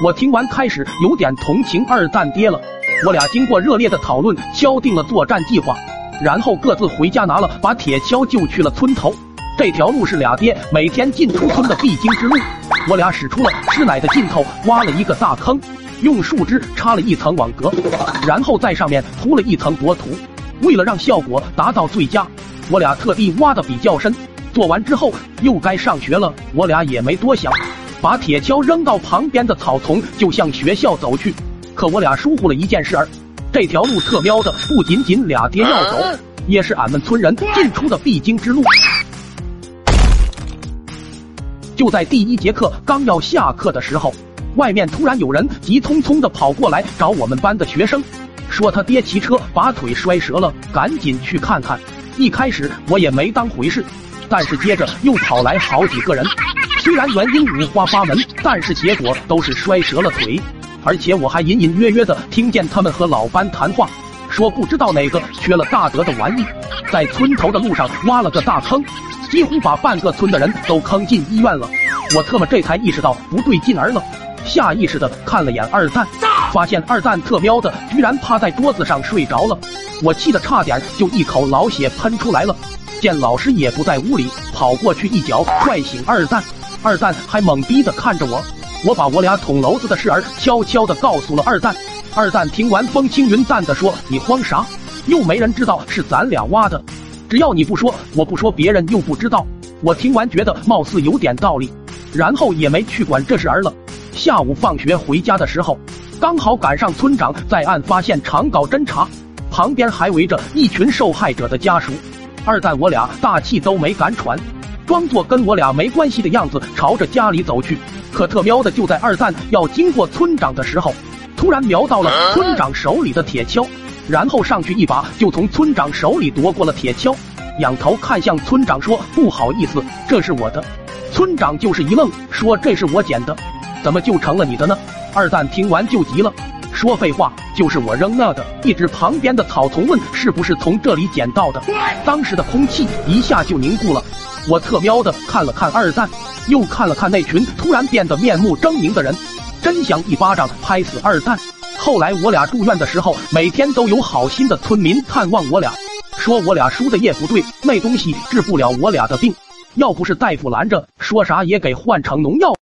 我听完开始有点同情二蛋爹了。我俩经过热烈的讨论，敲定了作战计划，然后各自回家拿了把铁锹，就去了村头。这条路是俩爹每天进出村的必经之路。我俩使出了吃奶的劲头，挖了一个大坑，用树枝插了一层网格，然后在上面铺了一层薄土。为了让效果达到最佳，我俩特地挖的比较深。做完之后又该上学了，我俩也没多想，把铁锹扔到旁边的草丛，就向学校走去。可我俩疏忽了一件事儿，这条路特喵的不仅仅俩爹要走，也是俺们村人进出的必经之路。就在第一节课刚要下课的时候，外面突然有人急匆匆的跑过来找我们班的学生，说他爹骑车把腿摔折了，赶紧去看看。一开始我也没当回事，但是接着又跑来好几个人，虽然原因五花八门，但是结果都是摔折了腿，而且我还隐隐约约的听见他们和老班谈话，说不知道哪个缺了大德的玩意，在村头的路上挖了个大坑。几乎把半个村的人都坑进医院了，我特么这才意识到不对劲儿了，下意识的看了眼二蛋，发现二蛋特喵的居然趴在桌子上睡着了，我气得差点就一口老血喷出来了。见老师也不在屋里，跑过去一脚踹醒二蛋，二蛋还懵逼的看着我，我把我俩捅娄子的事儿悄悄的告诉了二蛋，二蛋听完风轻云淡的说：“你慌啥？又没人知道是咱俩挖的。”只要你不说，我不说，别人又不知道。我听完觉得貌似有点道理，然后也没去管这事儿了。下午放学回家的时候，刚好赶上村长在案发现场搞侦查，旁边还围着一群受害者的家属。二蛋我俩大气都没敢喘，装作跟我俩没关系的样子，朝着家里走去。可特喵的，就在二蛋要经过村长的时候，突然瞄到了村长手里的铁锹。然后上去一把就从村长手里夺过了铁锹，仰头看向村长说：“不好意思，这是我的。”村长就是一愣，说：“这是我捡的，怎么就成了你的呢？”二蛋听完就急了，说：“废话，就是我扔那的。”一指旁边的草丛问：“是不是从这里捡到的？”当时的空气一下就凝固了。我特喵的看了看二蛋，又看了看那群突然变得面目狰狞的人，真想一巴掌拍死二蛋。后来我俩住院的时候，每天都有好心的村民探望我俩，说我俩输的液不对，那东西治不了我俩的病，要不是大夫拦着，说啥也给换成农药。